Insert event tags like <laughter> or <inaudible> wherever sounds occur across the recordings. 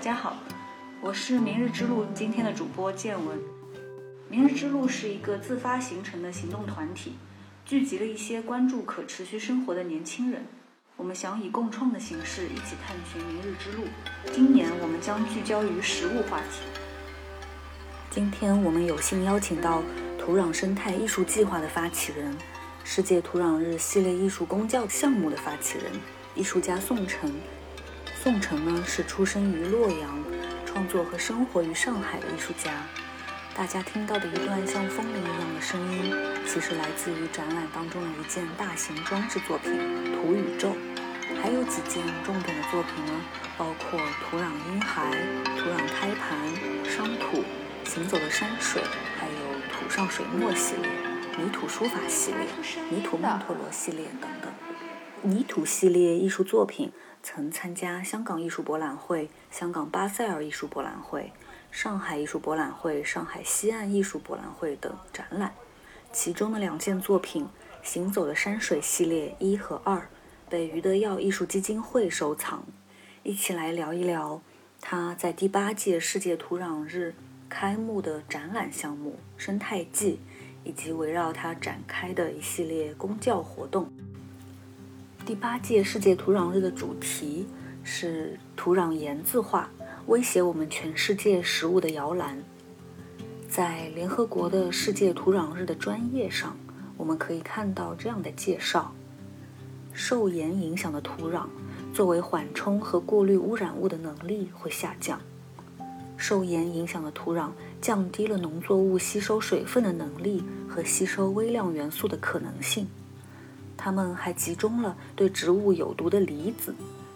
大家好，我是明日之路今天的主播建文。明日之路是一个自发形成的行动团体，聚集了一些关注可持续生活的年轻人。我们想以共创的形式一起探寻明日之路。今年我们将聚焦于食物话题。今天我们有幸邀请到土壤生态艺术计划的发起人，世界土壤日系列艺术公教项目的发起人，艺术家宋晨。宋城呢是出生于洛阳，创作和生活于上海的艺术家。大家听到的一段像风铃一样的声音，其实来自于展览当中的一件大型装置作品《土宇宙》。还有几件重点的作品呢，包括土壤婴孩、土壤胎盘、商土、行走的山水，还有土上水墨系列、泥土书法系列、泥土曼陀罗系列等。泥土系列艺术作品曾参加香港艺术博览会、香港巴塞尔艺术博览会、上海艺术博览会、上海西岸艺术博览会等展览。其中的两件作品《行走的山水》系列一和二。被余德耀艺术基金会收藏，一起来聊一聊他在第八届世界土壤日开幕的展览项目《生态记》，以及围绕它展开的一系列公教活动。第八届世界土壤日的主题是“土壤盐渍化，威胁我们全世界食物的摇篮”。在联合国的世界土壤日的专业上，我们可以看到这样的介绍。受盐影响的土壤，作为缓冲和过滤污染物的能力会下降。受盐影响的土壤降低了农作物吸收水分的能力和吸收微量元素的可能性。它们还集中了对植物有毒的离子，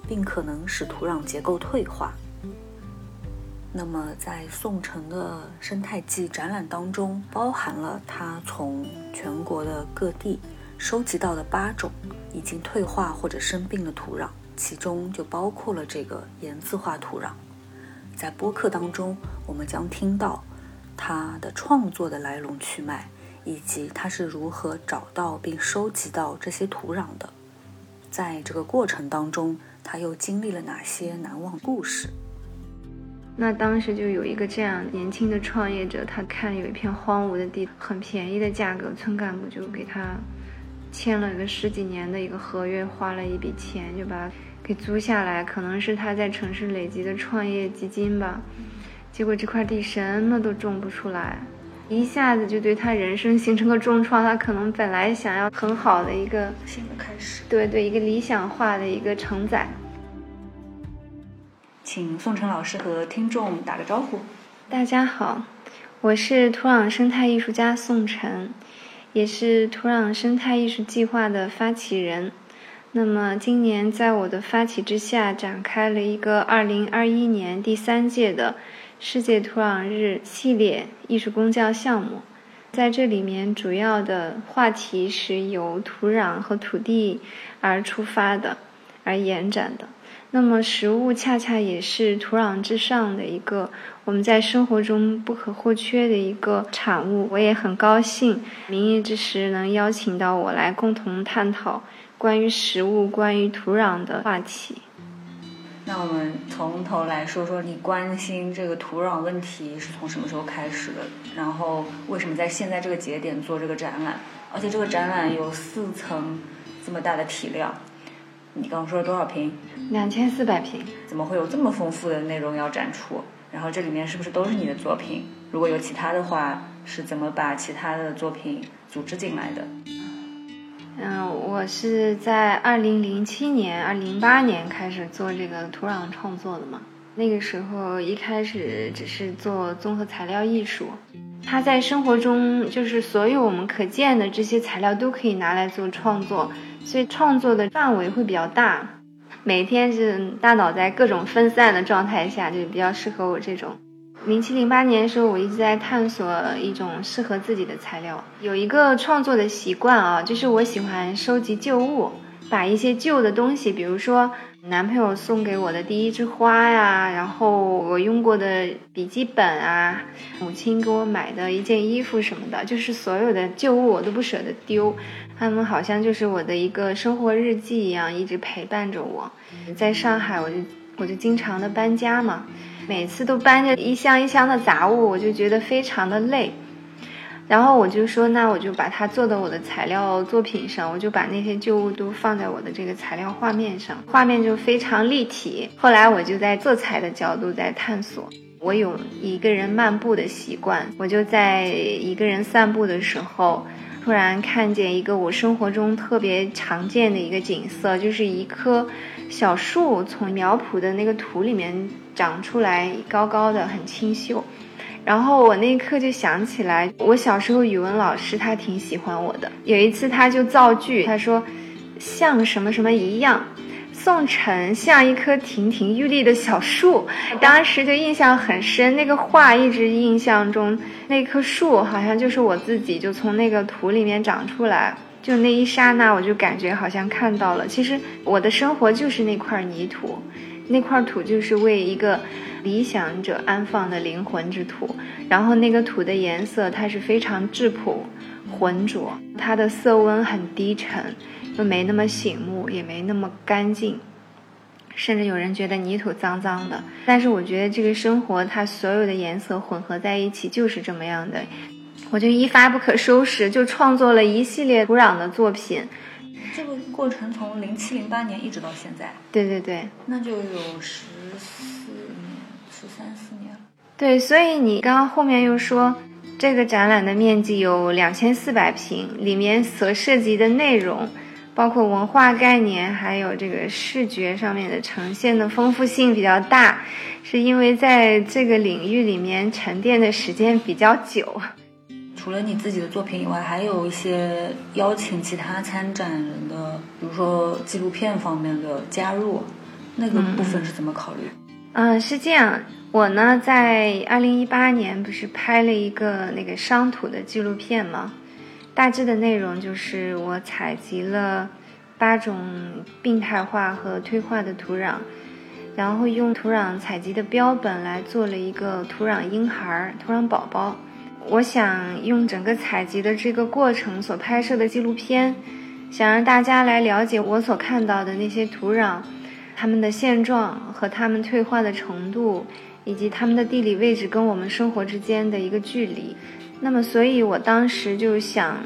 并可能使土壤结构退化。那么，在宋城的生态季展览当中，包含了他从全国的各地。收集到的八种已经退化或者生病的土壤，其中就包括了这个盐渍化土壤。在播客当中，我们将听到他的创作的来龙去脉，以及他是如何找到并收集到这些土壤的。在这个过程当中，他又经历了哪些难忘故事？那当时就有一个这样年轻的创业者，他看有一片荒芜的地，很便宜的价格，村干部就给他。签了个十几年的一个合约，花了一笔钱就把给租下来，可能是他在城市累积的创业基金吧。结果这块地什么都种不出来，一下子就对他人生形成个重创。他可能本来想要很好的一个新的开始，对对，一个理想化的一个承载。请宋晨老师和听众打个招呼。大家好，我是土壤生态艺术家宋晨。也是土壤生态艺术计划的发起人。那么，今年在我的发起之下，展开了一个二零二一年第三届的世界土壤日系列艺术工教项目。在这里面，主要的话题是由土壤和土地而出发的，而延展的。那么，食物恰恰也是土壤之上的一个我们在生活中不可或缺的一个产物。我也很高兴，明日之时能邀请到我来共同探讨关于食物、关于土壤的话题。那我们从头来说说，你关心这个土壤问题是从什么时候开始的？然后为什么在现在这个节点做这个展览？而且这个展览有四层这么大的体量。你刚刚说了多少平？两千四百平。怎么会有这么丰富的内容要展出？然后这里面是不是都是你的作品？如果有其他的话，是怎么把其他的作品组织进来的？嗯，我是在二零零七年、二零零八年开始做这个土壤创作的嘛。那个时候一开始只是做综合材料艺术，它在生活中就是所有我们可见的这些材料都可以拿来做创作。所以创作的范围会比较大，每天是大脑在各种分散的状态下，就比较适合我这种。零七零八年的时候，我一直在探索一种适合自己的材料。有一个创作的习惯啊，就是我喜欢收集旧物，把一些旧的东西，比如说。男朋友送给我的第一枝花呀，然后我用过的笔记本啊，母亲给我买的一件衣服什么的，就是所有的旧物我都不舍得丢，他们好像就是我的一个生活日记一样，一直陪伴着我。在上海，我就我就经常的搬家嘛，每次都搬着一箱一箱的杂物，我就觉得非常的累。然后我就说，那我就把它做到我的材料作品上，我就把那些旧物都放在我的这个材料画面上，画面就非常立体。后来我就在色彩的角度在探索。我有一个人漫步的习惯，我就在一个人散步的时候，突然看见一个我生活中特别常见的一个景色，就是一棵小树从苗圃的那个土里面长出来，高高的，很清秀。然后我那一刻就想起来，我小时候语文老师他挺喜欢我的。有一次他就造句，他说像什么什么一样，宋晨像一棵亭亭玉立的小树。当时就印象很深，那个画一直印象中，那棵树好像就是我自己，就从那个土里面长出来。就那一刹那，我就感觉好像看到了，其实我的生活就是那块泥土，那块土就是为一个。理想者安放的灵魂之土，然后那个土的颜色它是非常质朴、浑浊，它的色温很低沉，又没那么醒目，也没那么干净，甚至有人觉得泥土脏脏的。但是我觉得这个生活它所有的颜色混合在一起就是这么样的，我就一发不可收拾，就创作了一系列土壤的作品。这个过程从零七零八年一直到现在，对对对，那就有十。三四年，对，所以你刚刚后面又说，这个展览的面积有两千四百平，里面所涉及的内容，包括文化概念，还有这个视觉上面的呈现的丰富性比较大，是因为在这个领域里面沉淀的时间比较久。除了你自己的作品以外，还有一些邀请其他参展人的，比如说纪录片方面的加入，那个部分是怎么考虑？嗯，是这样。我呢，在二零一八年不是拍了一个那个商土的纪录片吗？大致的内容就是我采集了八种病态化和退化的土壤，然后用土壤采集的标本来做了一个土壤婴孩儿、土壤宝宝。我想用整个采集的这个过程所拍摄的纪录片，想让大家来了解我所看到的那些土壤，它们的现状和它们退化的程度。以及它们的地理位置跟我们生活之间的一个距离，那么，所以我当时就想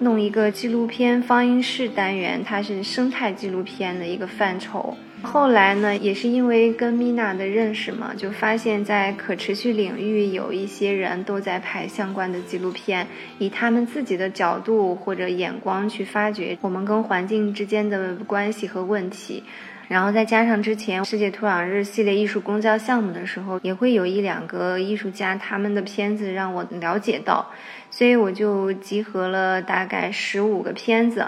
弄一个纪录片放映室单元，它是生态纪录片的一个范畴。后来呢，也是因为跟米娜的认识嘛，就发现，在可持续领域有一些人都在拍相关的纪录片，以他们自己的角度或者眼光去发掘我们跟环境之间的关系和问题。然后再加上之前世界土壤日系列艺术公交项目的时候，也会有一两个艺术家他们的片子让我了解到，所以我就集合了大概十五个片子。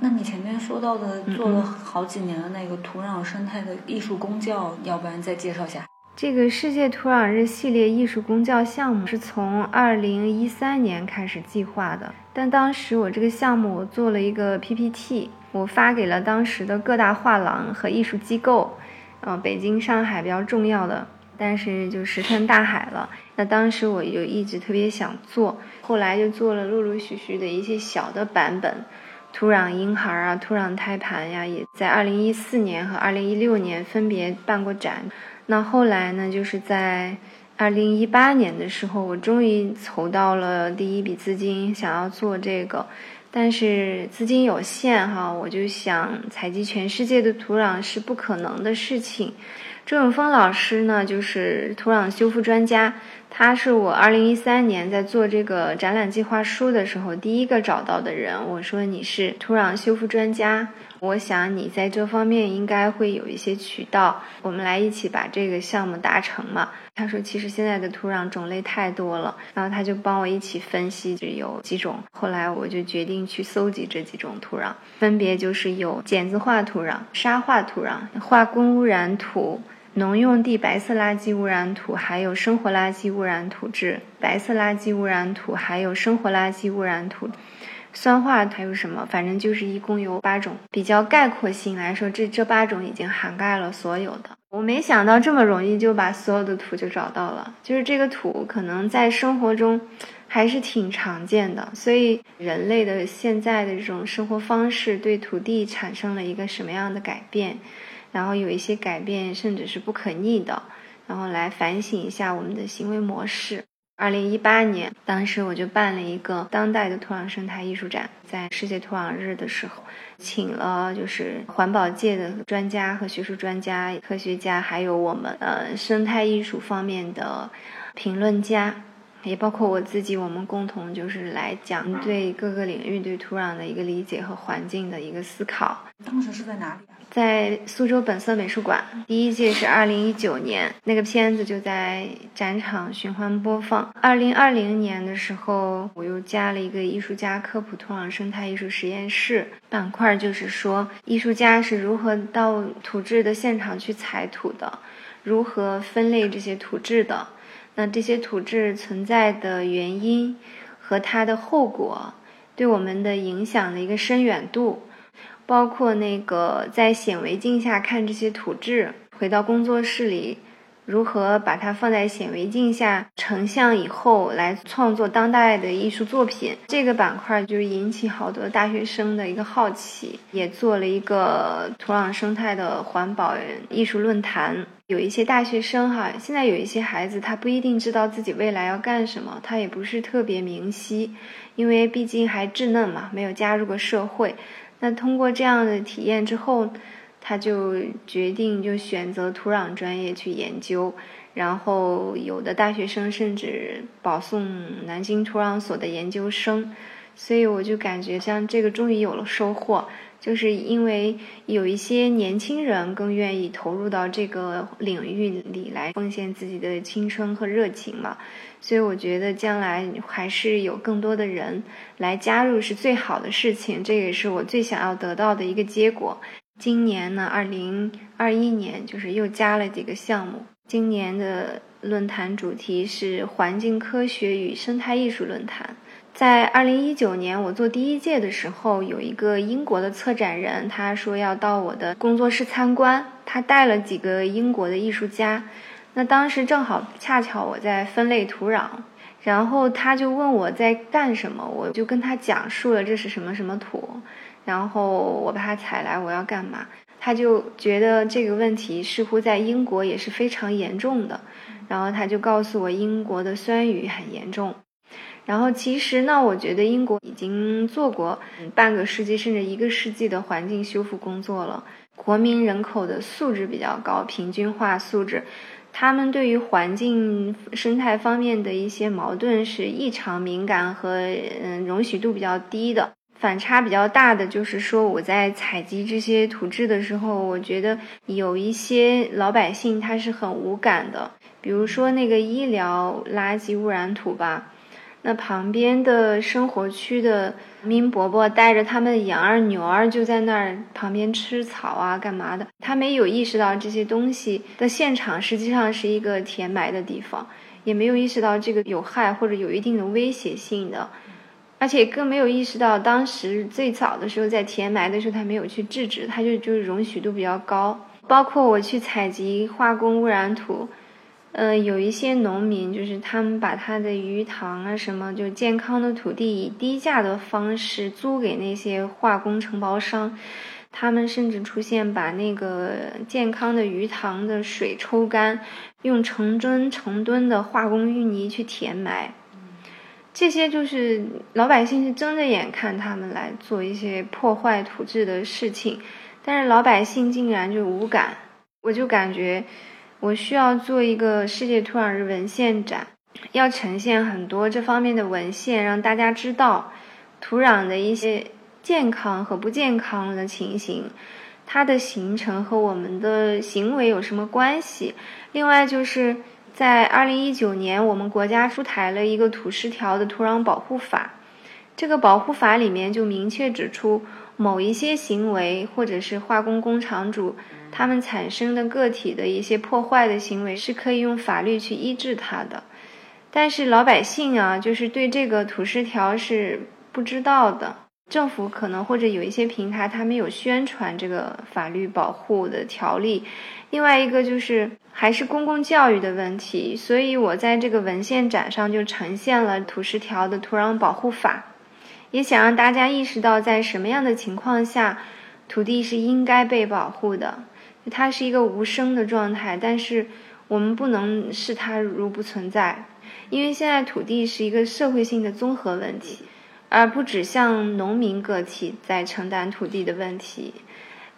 那你前面说到的做了好几年的那个土壤生态的艺术公教，要不然再介绍下？这个世界土壤日系列艺术公教项目是从二零一三年开始计划的，但当时我这个项目我做了一个 PPT。我发给了当时的各大画廊和艺术机构，嗯，北京、上海比较重要的，但是就石沉大海了。那当时我就一直特别想做，后来就做了陆陆续续的一些小的版本，土壤婴孩啊，土壤胎盘呀，也在二零一四年和二零一六年分别办过展。那后来呢，就是在二零一八年的时候，我终于筹到了第一笔资金，想要做这个。但是资金有限哈，我就想采集全世界的土壤是不可能的事情。周永峰老师呢，就是土壤修复专家，他是我二零一三年在做这个展览计划书的时候第一个找到的人。我说你是土壤修复专家。我想你在这方面应该会有一些渠道，我们来一起把这个项目达成嘛。他说，其实现在的土壤种类太多了，然后他就帮我一起分析，有几种。后来我就决定去搜集这几种土壤，分别就是有碱渍化土壤、沙化土壤、化工污染土、农用地白色垃圾污染土，还有生活垃圾污染土质、白色垃圾污染土，还有生活垃圾污染土。酸化还有什么？反正就是一共有八种，比较概括性来说，这这八种已经涵盖了所有的。我没想到这么容易就把所有的土就找到了，就是这个土可能在生活中还是挺常见的。所以人类的现在的这种生活方式对土地产生了一个什么样的改变？然后有一些改变甚至是不可逆的。然后来反省一下我们的行为模式。二零一八年，当时我就办了一个当代的土壤生态艺术展，在世界土壤日的时候，请了就是环保界的专家和学术专家、科学家，还有我们呃生态艺术方面的评论家，也包括我自己，我们共同就是来讲对各个领域对土壤的一个理解和环境的一个思考。当时是在哪里？在苏州本色美术馆，第一届是二零一九年，那个片子就在展场循环播放。二零二零年的时候，我又加了一个艺术家科普土壤生态艺术实验室板块，就是说艺术家是如何到土质的现场去采土的，如何分类这些土质的，那这些土质存在的原因和它的后果对我们的影响的一个深远度。包括那个在显微镜下看这些土质，回到工作室里，如何把它放在显微镜下成像以后，来创作当代的艺术作品。这个板块就引起好多大学生的一个好奇，也做了一个土壤生态的环保艺术论坛。有一些大学生哈，现在有一些孩子他不一定知道自己未来要干什么，他也不是特别明晰，因为毕竟还稚嫩嘛，没有加入过社会。那通过这样的体验之后，他就决定就选择土壤专业去研究，然后有的大学生甚至保送南京土壤所的研究生，所以我就感觉像这个终于有了收获。就是因为有一些年轻人更愿意投入到这个领域里来，奉献自己的青春和热情嘛，所以我觉得将来还是有更多的人来加入是最好的事情，这也是我最想要得到的一个结果。今年呢，二零二一年就是又加了几个项目，今年的论坛主题是环境科学与生态艺术论坛。在二零一九年，我做第一届的时候，有一个英国的策展人，他说要到我的工作室参观，他带了几个英国的艺术家。那当时正好恰巧我在分类土壤，然后他就问我在干什么，我就跟他讲述了这是什么什么土，然后我把它采来我要干嘛，他就觉得这个问题似乎在英国也是非常严重的，然后他就告诉我英国的酸雨很严重。然后其实呢，我觉得英国已经做过半个世纪甚至一个世纪的环境修复工作了。国民人口的素质比较高，平均化素质，他们对于环境生态方面的一些矛盾是异常敏感和嗯容许度比较低的。反差比较大的就是说，我在采集这些土质的时候，我觉得有一些老百姓他是很无感的，比如说那个医疗垃圾污染土吧。那旁边的生活区的民伯伯带着他们的羊儿牛儿就在那儿旁边吃草啊，干嘛的？他没有意识到这些东西的现场实际上是一个填埋的地方，也没有意识到这个有害或者有一定的威胁性的，而且更没有意识到当时最早的时候在填埋的时候他没有去制止，他就就容许度比较高。包括我去采集化工污染土。呃，有一些农民就是他们把他的鱼塘啊什么就健康的土地以低价的方式租给那些化工承包商，他们甚至出现把那个健康的鱼塘的水抽干，用成吨成吨的化工淤泥去填埋，这些就是老百姓是睁着眼看他们来做一些破坏土质的事情，但是老百姓竟然就无感，我就感觉。我需要做一个世界土壤日文献展，要呈现很多这方面的文献，让大家知道土壤的一些健康和不健康的情形，它的形成和我们的行为有什么关系。另外，就是在二零一九年，我们国家出台了一个土十条的土壤保护法，这个保护法里面就明确指出，某一些行为或者是化工工厂主。他们产生的个体的一些破坏的行为是可以用法律去医治它的，但是老百姓啊，就是对这个土十条是不知道的。政府可能或者有一些平台，他没有宣传这个法律保护的条例。另外一个就是还是公共教育的问题，所以我在这个文献展上就呈现了土十条的土壤保护法，也想让大家意识到在什么样的情况下，土地是应该被保护的。它是一个无声的状态，但是我们不能视它如不存在，因为现在土地是一个社会性的综合问题，而不只像农民个体在承担土地的问题，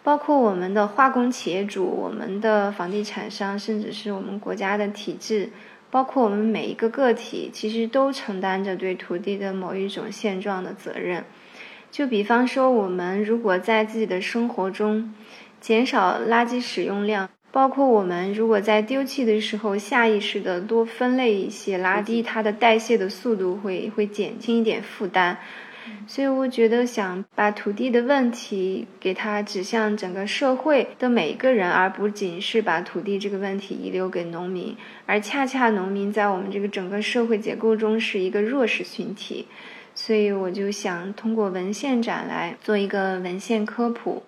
包括我们的化工企业主、我们的房地产商，甚至是我们国家的体制，包括我们每一个个体，其实都承担着对土地的某一种现状的责任。就比方说，我们如果在自己的生活中减少垃圾使用量。包括我们如果在丢弃的时候，下意识的多分类一些，拉低它的代谢的速度，会会减轻一点负担。所以我觉得，想把土地的问题给它指向整个社会的每一个人，而不仅是把土地这个问题遗留给农民，而恰恰农民在我们这个整个社会结构中是一个弱势群体。所以我就想通过文献展来做一个文献科普。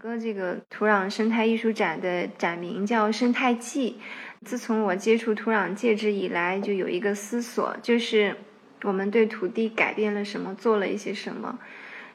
个这个土壤生态艺术展的展名叫《生态记》。自从我接触土壤介质以来，就有一个思索，就是我们对土地改变了什么，做了一些什么，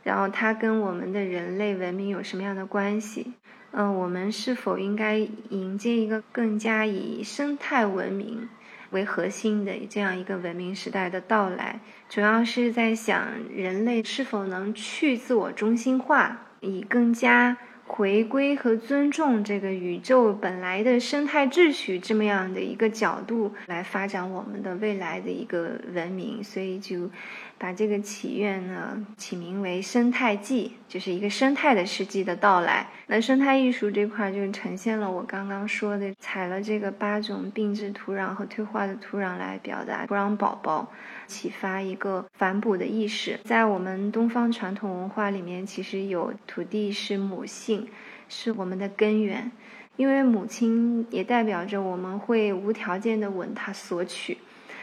然后它跟我们的人类文明有什么样的关系？嗯，我们是否应该迎接一个更加以生态文明为核心的这样一个文明时代的到来？主要是在想，人类是否能去自我中心化，以更加。回归和尊重这个宇宙本来的生态秩序，这么样的一个角度来发展我们的未来的一个文明，所以就。把这个祈愿呢起名为“生态季”，就是一个生态的世纪的到来。那生态艺术这块就呈现了我刚刚说的，采了这个八种病质土壤和退化的土壤来表达土壤宝宝，启发一个反哺的意识。在我们东方传统文化里面，其实有土地是母性，是我们的根源，因为母亲也代表着我们会无条件的吻她索取。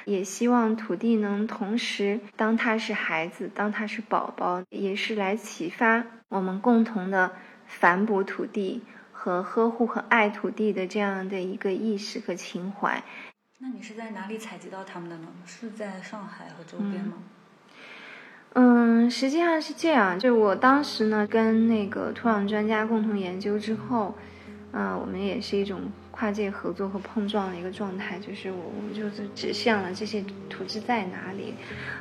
也希望土地能同时当他是孩子，当他是宝宝，也是来启发我们共同的反哺土地和呵护和爱土地的这样的一个意识和情怀。那你是在哪里采集到他们的呢？是在上海和周边吗？嗯，实际上是这样，就我当时呢跟那个土壤专家共同研究之后，啊，我们也是一种。跨界合作和碰撞的一个状态，就是我我们就是指向了这些土质在哪里，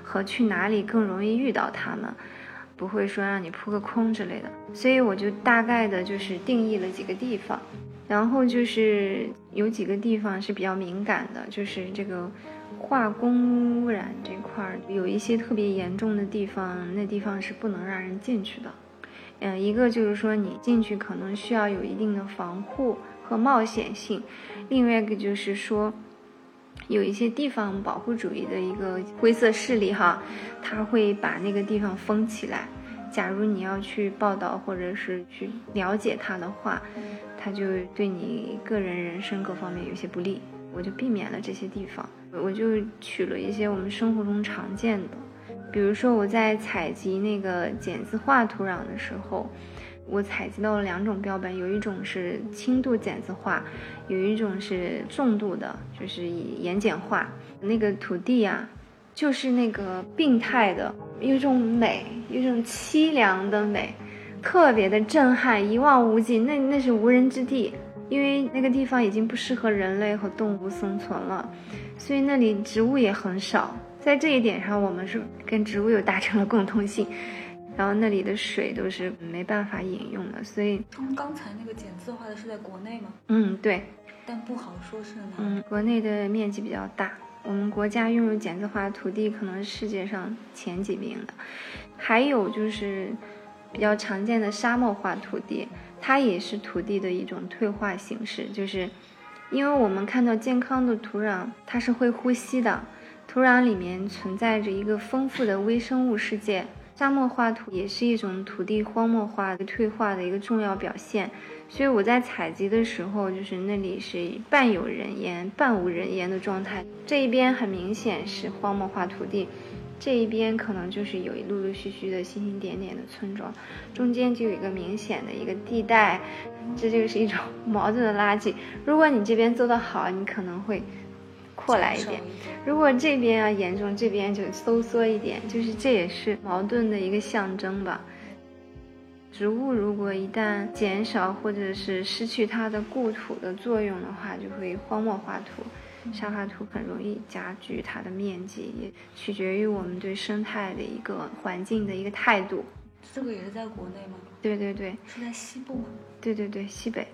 和去哪里更容易遇到它们，不会说让你扑个空之类的。所以我就大概的就是定义了几个地方，然后就是有几个地方是比较敏感的，就是这个化工污染这块儿有一些特别严重的地方，那地方是不能让人进去的。嗯，一个就是说你进去可能需要有一定的防护。和冒险性，另外一个就是说，有一些地方保护主义的一个灰色势力哈，他会把那个地方封起来。假如你要去报道或者是去了解他的话，他就对你个人人生各方面有些不利。我就避免了这些地方，我就取了一些我们生活中常见的，比如说我在采集那个碱渍化土壤的时候。我采集到了两种标本，有一种是轻度碱子化，有一种是重度的，就是以盐碱化。那个土地啊，就是那个病态的，有一种美，有一种凄凉的美，特别的震撼，一望无际。那那是无人之地，因为那个地方已经不适合人类和动物生存了，所以那里植物也很少。在这一点上，我们是跟植物有达成了共通性。然后那里的水都是没办法饮用的，所以他们刚才那个简字画的是在国内吗？嗯，对，但不好说是哪。嗯，国内的面积比较大，我们国家拥有检测化土地可能是世界上前几名的。还有就是比较常见的沙漠化土地，它也是土地的一种退化形式，就是因为我们看到健康的土壤，它是会呼吸的，土壤里面存在着一个丰富的微生物世界。沙漠化土也是一种土地荒漠化的退化的一个重要表现，所以我在采集的时候，就是那里是半有人烟、半无人烟的状态。这一边很明显是荒漠化土地，这一边可能就是有陆陆续续的星星点点的村庄，中间就有一个明显的一个地带，这就是一种 <laughs> 矛盾的垃圾。如果你这边做得好，你可能会。扩来一点，如果这边啊严重，这边就收缩一点，就是这也是矛盾的一个象征吧。植物如果一旦减少或者是失去它的固土的作用的话，就会荒漠化土。沙化土很容易加剧它的面积，也取决于我们对生态的一个环境的一个态度。这个也是在国内吗？对对对，是在西部吗？对对对，西北。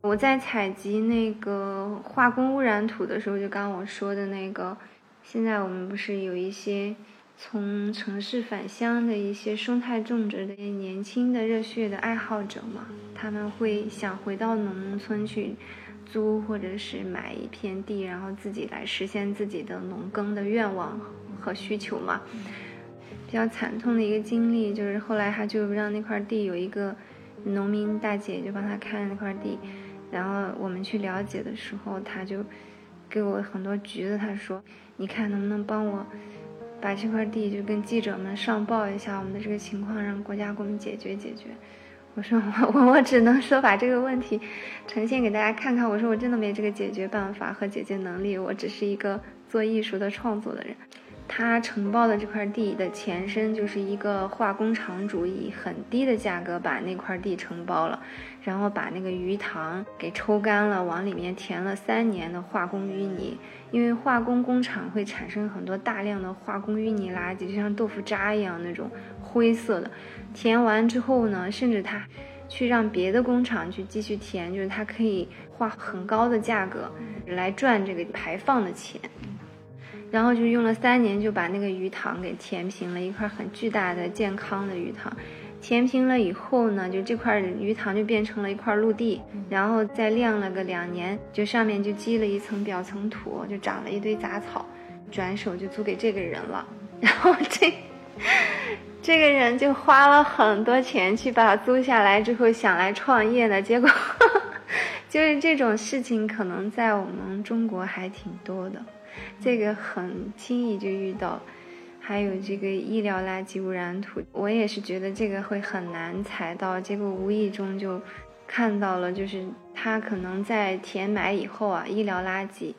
我在采集那个化工污染土的时候，就刚刚我说的那个，现在我们不是有一些从城市返乡的一些生态种植的年轻的热血的爱好者嘛，他们会想回到农村去。租或者是买一片地，然后自己来实现自己的农耕的愿望和需求嘛。比较惨痛的一个经历就是，后来他就让那块地有一个农民大姐就帮他看那块地，然后我们去了解的时候，他就给我很多橘子，他说：“你看能不能帮我把这块地就跟记者们上报一下我们的这个情况，让国家给我们解决解决。”我说我我我只能说把这个问题呈现给大家看看。我说我真的没这个解决办法和解决能力，我只是一个做艺术的创作的人。他承包的这块地的前身就是一个化工厂主以很低的价格把那块地承包了，然后把那个鱼塘给抽干了，往里面填了三年的化工淤泥。因为化工工厂会产生很多大量的化工淤泥垃圾，就像豆腐渣一样那种灰色的。填完之后呢，甚至他去让别的工厂去继续填，就是他可以花很高的价格来赚这个排放的钱。然后就用了三年，就把那个鱼塘给填平了，一块很巨大的健康的鱼塘。填平了以后呢，就这块鱼塘就变成了一块陆地，然后再晾了个两年，就上面就积了一层表层土，就长了一堆杂草。转手就租给这个人了，<laughs> 然后这这个人就花了很多钱去把它租下来之后，想来创业的结果，<laughs> 就是这种事情可能在我们中国还挺多的。这个很轻易就遇到，还有这个医疗垃圾污染土，我也是觉得这个会很难采到，结果无意中就看到了，就是它可能在填埋以后啊，医疗垃圾，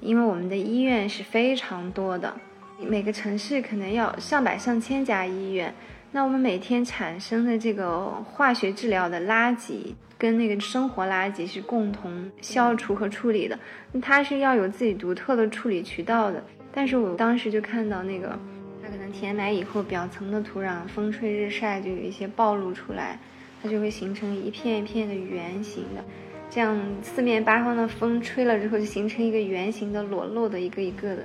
因为我们的医院是非常多的，每个城市可能要上百上千家医院，那我们每天产生的这个化学治疗的垃圾。跟那个生活垃圾是共同消除和处理的，它是要有自己独特的处理渠道的。但是我当时就看到那个，可能填埋以后，表层的土壤风吹日晒就有一些暴露出来，它就会形成一片一片的圆形的，这样四面八方的风吹了之后，就形成一个圆形的裸露的一个一个的，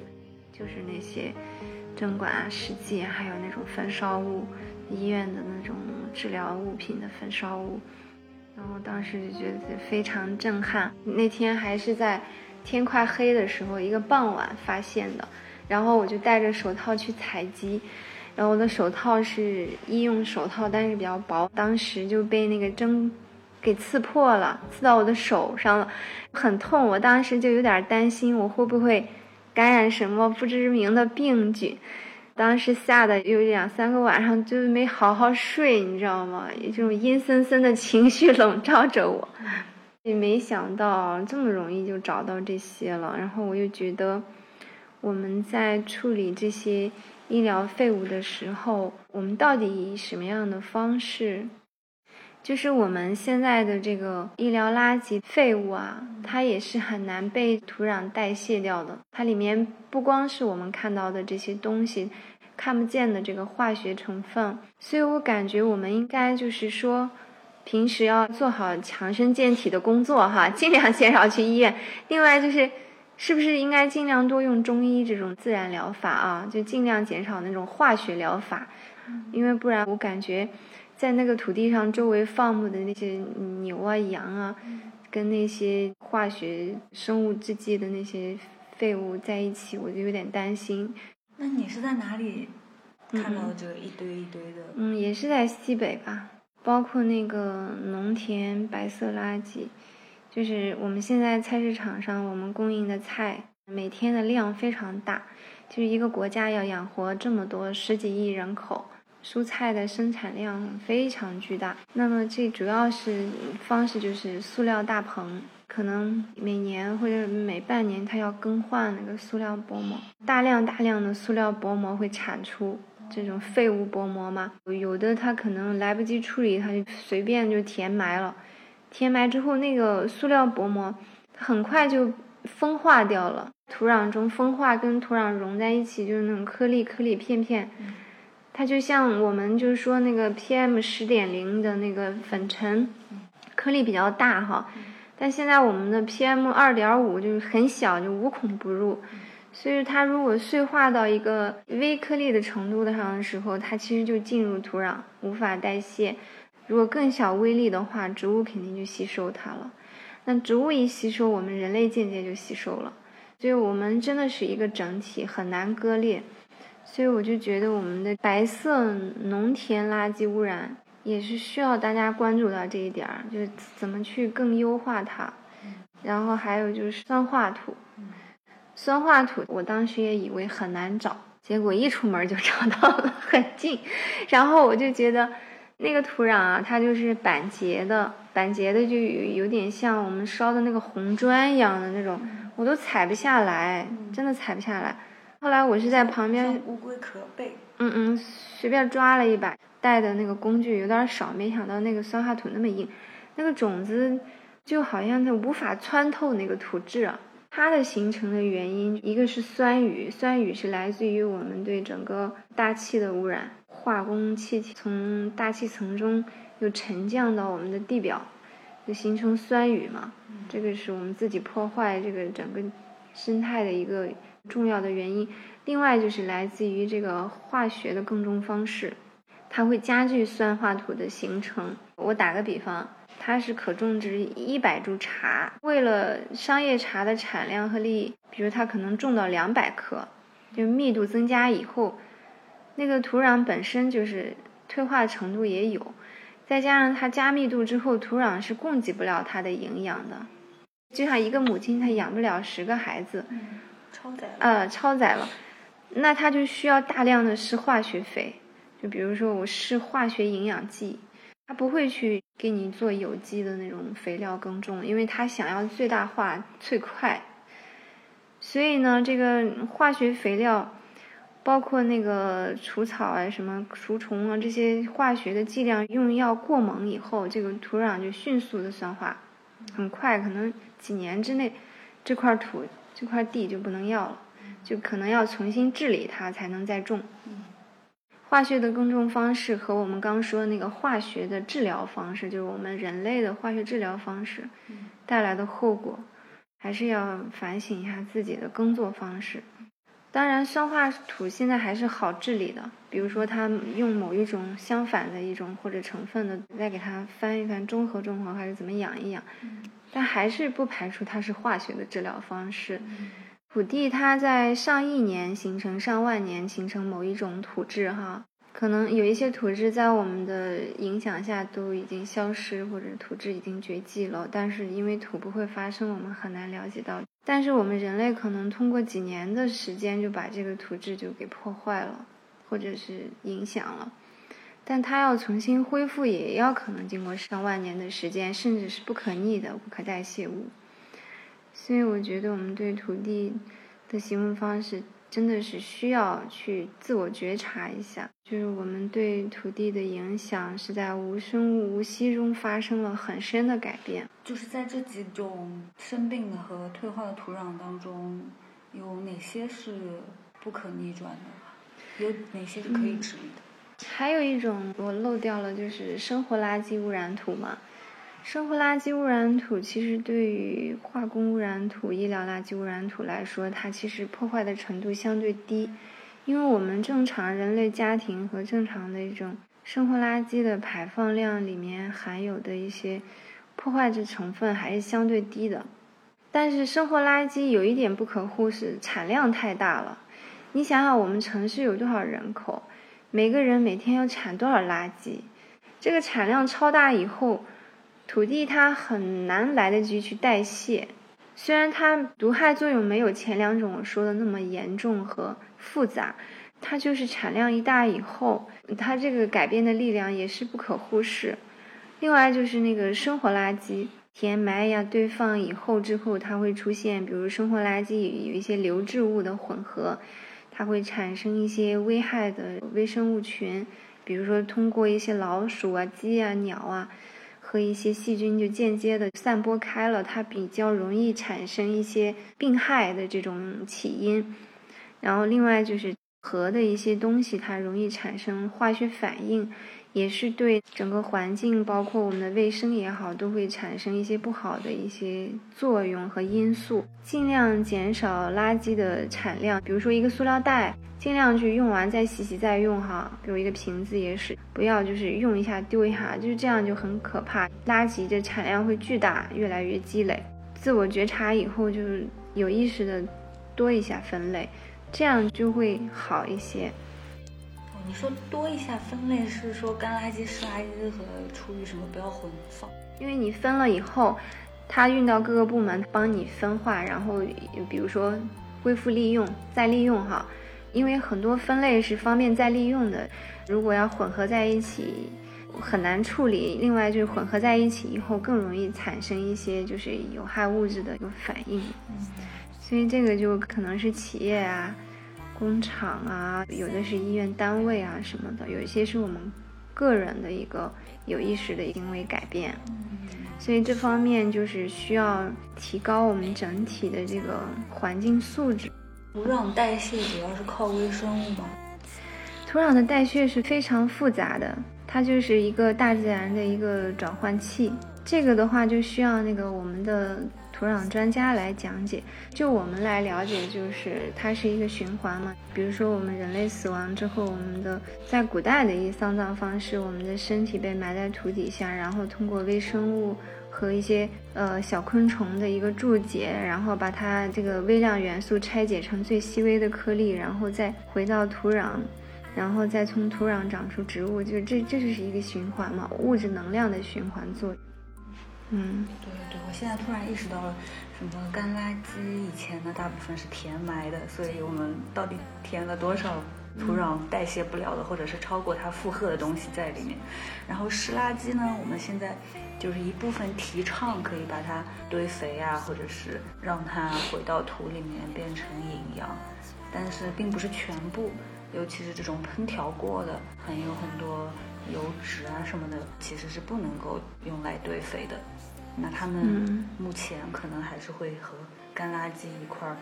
就是那些针管啊、试剂，还有那种焚烧物，医院的那种治疗物品的焚烧物。然后当时就觉得非常震撼。那天还是在天快黑的时候，一个傍晚发现的。然后我就戴着手套去采集，然后我的手套是医用手套，但是比较薄，当时就被那个针给刺破了，刺到我的手上了，很痛。我当时就有点担心，我会不会感染什么不知名的病菌。当时吓得有两三个晚上就没好好睡，你知道吗？这种阴森森的情绪笼罩着我，也没想到这么容易就找到这些了。然后我又觉得，我们在处理这些医疗废物的时候，我们到底以什么样的方式？就是我们现在的这个医疗垃圾废物啊，它也是很难被土壤代谢掉的。它里面不光是我们看到的这些东西，看不见的这个化学成分。所以我感觉我们应该就是说，平时要做好强身健体的工作哈，尽量减少去医院。另外就是，是不是应该尽量多用中医这种自然疗法啊？就尽量减少那种化学疗法，因为不然我感觉。在那个土地上周围放牧的那些牛啊、羊啊，跟那些化学生物制剂的那些废物在一起，我就有点担心。那你是在哪里看到这一堆一堆的？嗯，也是在西北吧，包括那个农田白色垃圾，就是我们现在菜市场上我们供应的菜，每天的量非常大，就是一个国家要养活这么多十几亿人口。蔬菜的生产量非常巨大，那么这主要是方式就是塑料大棚，可能每年或者每半年它要更换那个塑料薄膜，大量大量的塑料薄膜会产出，这种废物薄膜嘛，有的它可能来不及处理，它就随便就填埋了。填埋之后，那个塑料薄膜很快就风化掉了，土壤中风化跟土壤融在一起，就是那种颗粒、颗粒片片。它就像我们就是说那个 PM 十点零的那个粉尘，颗粒比较大哈。但现在我们的 PM 二点五就是很小，就无孔不入。所以它如果碎化到一个微颗粒的程度的上的时候，它其实就进入土壤，无法代谢。如果更小微粒的话，植物肯定就吸收它了。那植物一吸收，我们人类间接就吸收了。所以我们真的是一个整体，很难割裂。所以我就觉得我们的白色农田垃圾污染也是需要大家关注到这一点儿，就是怎么去更优化它。然后还有就是酸化土，<laughs> 酸化土我当时也以为很难找，结果一出门就找到了，很近。然后我就觉得。那个土壤啊，它就是板结的，板结的就有有点像我们烧的那个红砖一样的那种，我都踩不下来，真的踩不下来。后来我是在旁边乌龟壳背，嗯嗯，随便抓了一把，带的那个工具有点少，没想到那个酸化土那么硬，那个种子就好像它无法穿透那个土质啊。它的形成的原因，一个是酸雨，酸雨是来自于我们对整个大气的污染。化工气体从大气层中又沉降到我们的地表，就形成酸雨嘛。这个是我们自己破坏这个整个生态的一个重要的原因。另外就是来自于这个化学的耕种方式，它会加剧酸化土的形成。我打个比方，它是可种植一百株茶，为了商业茶的产量和利益，比如它可能种到两百克，就密度增加以后。那个土壤本身就是退化程度也有，再加上它加密度之后，土壤是供给不了它的营养的，就像一个母亲她养不了十个孩子，超载了，呃，超载了，那它就需要大量的施化学肥，就比如说我施化学营养剂，它不会去给你做有机的那种肥料耕种，因为它想要最大化最快，所以呢，这个化学肥料。包括那个除草啊、什么除虫啊这些化学的剂量用药过猛以后，这个土壤就迅速的酸化，很快，可能几年之内，这块土、这块地就不能要了，就可能要重新治理它才能再种。化学的耕种方式和我们刚说那个化学的治疗方式，就是我们人类的化学治疗方式带来的后果，还是要反省一下自己的耕作方式。当然，酸化土现在还是好治理的。比如说，它用某一种相反的一种或者成分的，再给它翻一翻，中和中和，还是怎么养一养。但还是不排除它是化学的治疗方式。土地它在上亿年形成，上万年形成某一种土质，哈。可能有一些土质在我们的影响下都已经消失，或者土质已经绝迹了。但是因为土不会发生，我们很难了解到。但是我们人类可能通过几年的时间就把这个土质就给破坏了，或者是影响了。但它要重新恢复，也要可能经过上万年的时间，甚至是不可逆的、不可代谢物。所以我觉得我们对土地的行为方式。真的是需要去自我觉察一下，就是我们对土地的影响是在无声无息中发生了很深的改变。就是在这几种生病的和退化的土壤当中，有哪些是不可逆转的？有哪些是可以治愈的？还有一种我漏掉了，就是生活垃圾污染土嘛。生活垃圾污染土其实对于化工污染土、医疗垃圾污染土来说，它其实破坏的程度相对低，因为我们正常人类家庭和正常的一种生活垃圾的排放量里面含有的一些破坏的成分还是相对低的。但是生活垃圾有一点不可忽视，产量太大了。你想想，我们城市有多少人口，每个人每天要产多少垃圾？这个产量超大以后。土地它很难来得及去代谢，虽然它毒害作用没有前两种我说的那么严重和复杂，它就是产量一大以后，它这个改变的力量也是不可忽视。另外就是那个生活垃圾填埋呀堆放以后之后，它会出现，比如生活垃圾有一些流质物的混合，它会产生一些危害的微生物群，比如说通过一些老鼠啊、鸡啊、鸟啊和一些细菌就间接的散播开了，它比较容易产生一些病害的这种起因。然后另外就是核的一些东西，它容易产生化学反应。也是对整个环境，包括我们的卫生也好，都会产生一些不好的一些作用和因素。尽量减少垃圾的产量，比如说一个塑料袋，尽量去用完再洗洗再用哈。比如一个瓶子也是，不要就是用一下丢一下，就是这样就很可怕。垃圾的产量会巨大，越来越积累。自我觉察以后，就是有意识的多一下分类，这样就会好一些。你说多一下分类是说干垃圾、湿垃圾和厨余什么不要混放，因为你分了以后，它运到各个部门帮你分化，然后比如说恢复利用、再利用哈，因为很多分类是方便再利用的，如果要混合在一起很难处理。另外就是混合在一起以后更容易产生一些就是有害物质的一个反应，所以这个就可能是企业啊。工厂啊，有的是医院单位啊什么的，有一些是我们个人的一个有意识的行为改变，所以这方面就是需要提高我们整体的这个环境素质。土壤代谢主要是靠微生物吗？土壤的代谢是非常复杂的，它就是一个大自然的一个转换器。这个的话就需要那个我们的。土壤专家来讲解，就我们来了解，就是它是一个循环嘛。比如说，我们人类死亡之后，我们的在古代的一个丧葬方式，我们的身体被埋在土底下，然后通过微生物和一些呃小昆虫的一个注解，然后把它这个微量元素拆解成最细微的颗粒，然后再回到土壤，然后再从土壤长出植物，就这这就是一个循环嘛，物质能量的循环作用。嗯，对对对，我现在突然意识到了，什么干垃圾以前呢，大部分是填埋的，所以我们到底填了多少土壤代谢不了的，或者是超过它负荷的东西在里面？然后湿垃圾呢，我们现在就是一部分提倡可以把它堆肥啊，或者是让它回到土里面变成营养，但是并不是全部，尤其是这种烹调过的，含有很多油脂啊什么的，其实是不能够用来堆肥的。那他们目前可能还是会和干垃圾一块儿，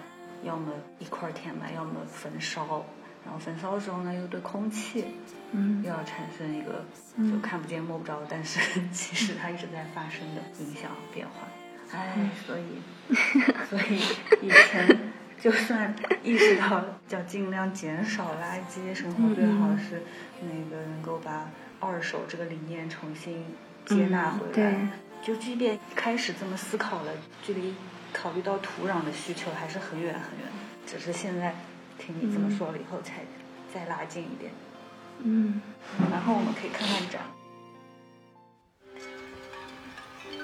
要么一块儿填埋，要么焚烧。然后焚烧的时候呢，又对空气，嗯，又要产生一个就看不见摸不着，但是 <laughs> 其实它一直在发生的影响变化。哎，所以，<laughs> 所以以前就算意识到要尽量减少垃圾，生活最好是那个能够把二手这个理念重新接纳回来。就即便开始这么思考了，距离考虑到土壤的需求还是很远很远。只是现在听你这么说了以后，才再拉近一点。嗯。然后我们可以看看展。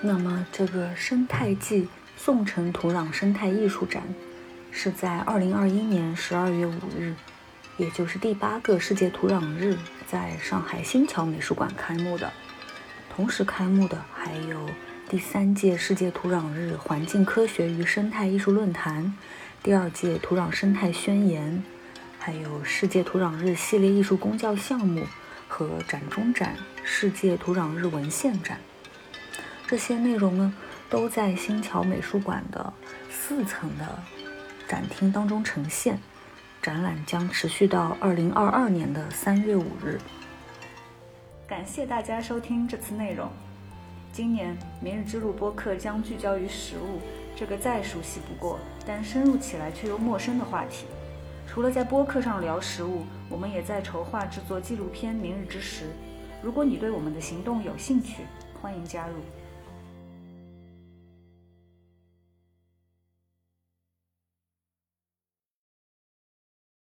那么这个生态季宋城土壤生态艺术展，是在二零二一年十二月五日，也就是第八个世界土壤日，在上海新桥美术馆开幕的。同时开幕的还有第三届世界土壤日环境科学与生态艺术论坛、第二届土壤生态宣言，还有世界土壤日系列艺术公教项目和展中展世界土壤日文献展。这些内容呢，都在新桥美术馆的四层的展厅当中呈现。展览将持续到二零二二年的三月五日。感谢大家收听这次内容。今年《明日之路》播客将聚焦于食物这个再熟悉不过，但深入起来却又陌生的话题。除了在播客上聊食物，我们也在筹划制作纪录片《明日之食》。如果你对我们的行动有兴趣，欢迎加入。